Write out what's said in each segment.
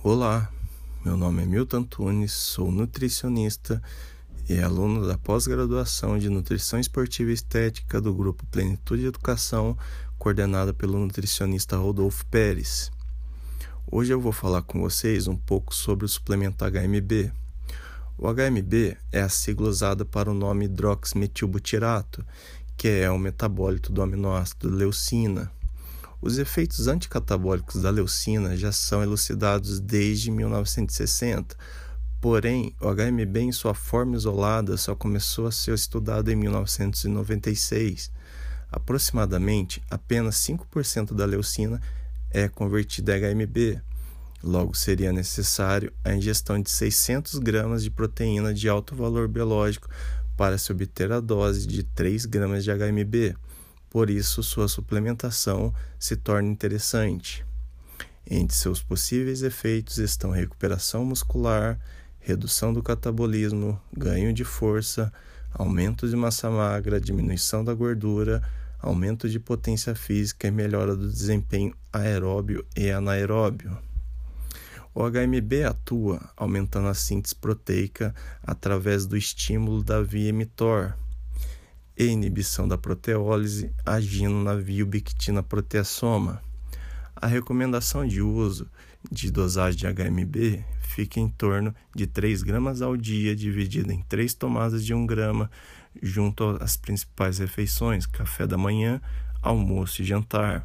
Olá, meu nome é Milton Tunes, sou nutricionista e aluno da pós-graduação de Nutrição Esportiva e Estética do grupo Plenitude Educação, coordenada pelo nutricionista Rodolfo Pérez. Hoje eu vou falar com vocês um pouco sobre o suplemento HMB. O HMB é a sigla usada para o nome hidroximetilbutirato, que é o metabólito do aminoácido leucina. Os efeitos anticatabólicos da leucina já são elucidados desde 1960, porém, o HMB em sua forma isolada só começou a ser estudado em 1996. Aproximadamente, apenas 5% da leucina é convertida em HMB. Logo, seria necessário a ingestão de 600 gramas de proteína de alto valor biológico para se obter a dose de 3 gramas de HMB por isso sua suplementação se torna interessante. Entre seus possíveis efeitos estão recuperação muscular, redução do catabolismo, ganho de força, aumento de massa magra, diminuição da gordura, aumento de potência física e melhora do desempenho aeróbio e anaeróbio. O HMB atua aumentando a síntese proteica através do estímulo da via mTOR e inibição da proteólise agindo na viobictina proteasoma. A recomendação de uso de dosagem de HMB fica em torno de 3 gramas ao dia, dividida em 3 tomadas de 1 grama, junto às principais refeições, café da manhã, almoço e jantar.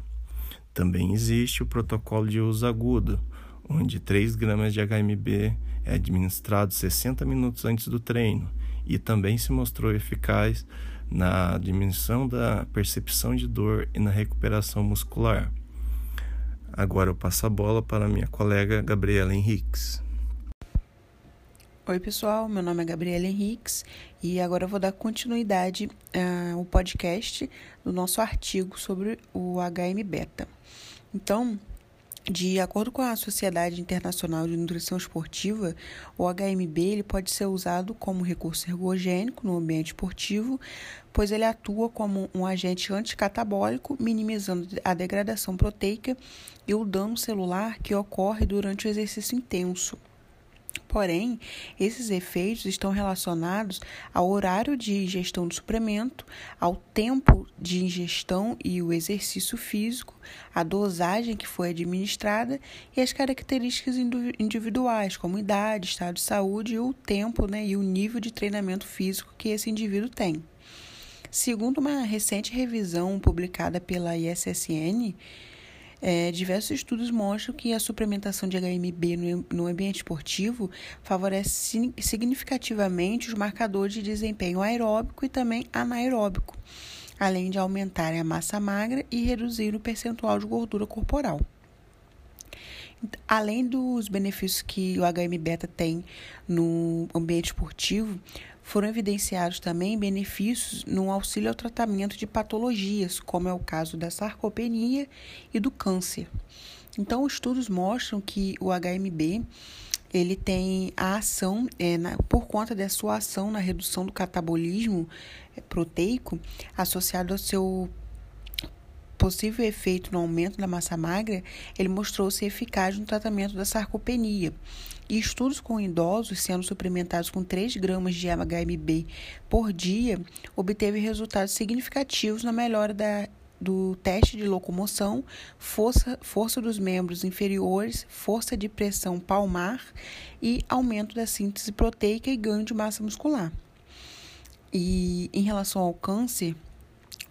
Também existe o protocolo de uso agudo, onde 3 gramas de HMB é administrado 60 minutos antes do treino e também se mostrou eficaz na diminuição da percepção de dor e na recuperação muscular. Agora eu passo a bola para minha colega Gabriela Henriques. Oi, pessoal, meu nome é Gabriela Henriques e agora eu vou dar continuidade ao podcast do nosso artigo sobre o HM beta. Então, de acordo com a Sociedade Internacional de Nutrição Esportiva, o HMB ele pode ser usado como recurso ergogênico no ambiente esportivo, pois ele atua como um agente anticatabólico, minimizando a degradação proteica e o dano celular que ocorre durante o exercício intenso. Porém, esses efeitos estão relacionados ao horário de ingestão do suplemento, ao tempo de ingestão e o exercício físico, a dosagem que foi administrada e as características individuais, como idade, estado de saúde o tempo né, e o nível de treinamento físico que esse indivíduo tem. Segundo uma recente revisão publicada pela ISSN, é, diversos estudos mostram que a suplementação de HMB no, no ambiente esportivo favorece significativamente os marcadores de desempenho aeróbico e também anaeróbico, além de aumentar a massa magra e reduzir o percentual de gordura corporal. Além dos benefícios que o HM beta tem no ambiente esportivo, foram evidenciados também benefícios no auxílio ao tratamento de patologias, como é o caso da sarcopenia e do câncer. Então, estudos mostram que o HMB ele tem a ação, é, na, por conta da sua ação na redução do catabolismo é, proteico, associado ao seu possível efeito no aumento da massa magra, ele mostrou-se eficaz no tratamento da sarcopenia. E estudos com idosos sendo suplementados com 3 gramas de HMB por dia obteve resultados significativos na melhora da, do teste de locomoção, força, força dos membros inferiores, força de pressão palmar e aumento da síntese proteica e ganho de massa muscular. E em relação ao câncer,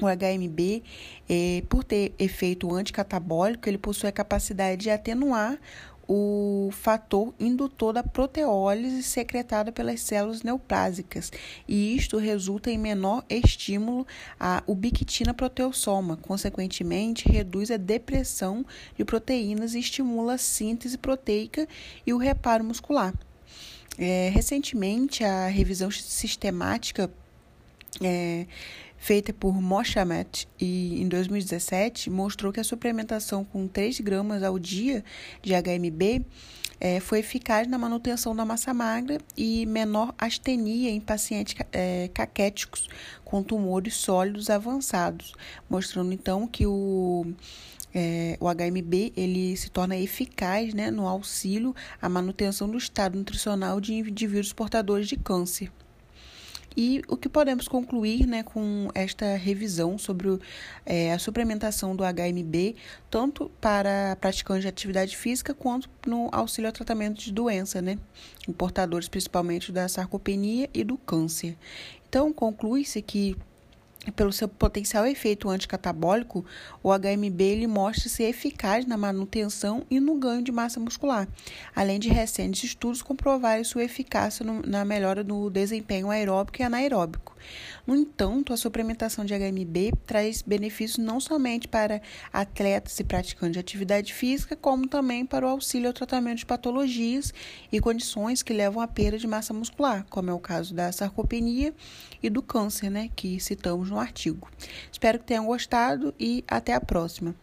o HMB, é, por ter efeito anticatabólico, ele possui a capacidade de atenuar o fator indutor da proteólise secretada pelas células neoplásicas, e isto resulta em menor estímulo à ubiquitina proteossoma, consequentemente reduz a depressão de proteínas e estimula a síntese proteica e o reparo muscular. É, recentemente, a revisão sistemática é, feita por Moshamet e em 2017 mostrou que a suplementação com 3 gramas ao dia de HMB é, foi eficaz na manutenção da massa magra e menor astenia em pacientes é, caquéticos com tumores sólidos avançados, mostrando então que o é, o HMB ele se torna eficaz né, no auxílio à manutenção do estado nutricional de indivíduos portadores de câncer. E o que podemos concluir né, com esta revisão sobre é, a suplementação do HMB, tanto para praticantes de atividade física quanto no auxílio ao tratamento de doença, né, em portadores principalmente da sarcopenia e do câncer. Então, conclui-se que pelo seu potencial efeito anticatabólico, o HMB ele mostra ser eficaz na manutenção e no ganho de massa muscular, além de recentes estudos comprovarem sua eficácia no, na melhora do desempenho aeróbico e anaeróbico. No entanto, a suplementação de HMB traz benefícios não somente para atletas e praticantes de atividade física, como também para o auxílio ao tratamento de patologias e condições que levam à perda de massa muscular, como é o caso da sarcopenia e do câncer, né, que citamos no artigo. Espero que tenham gostado e até a próxima.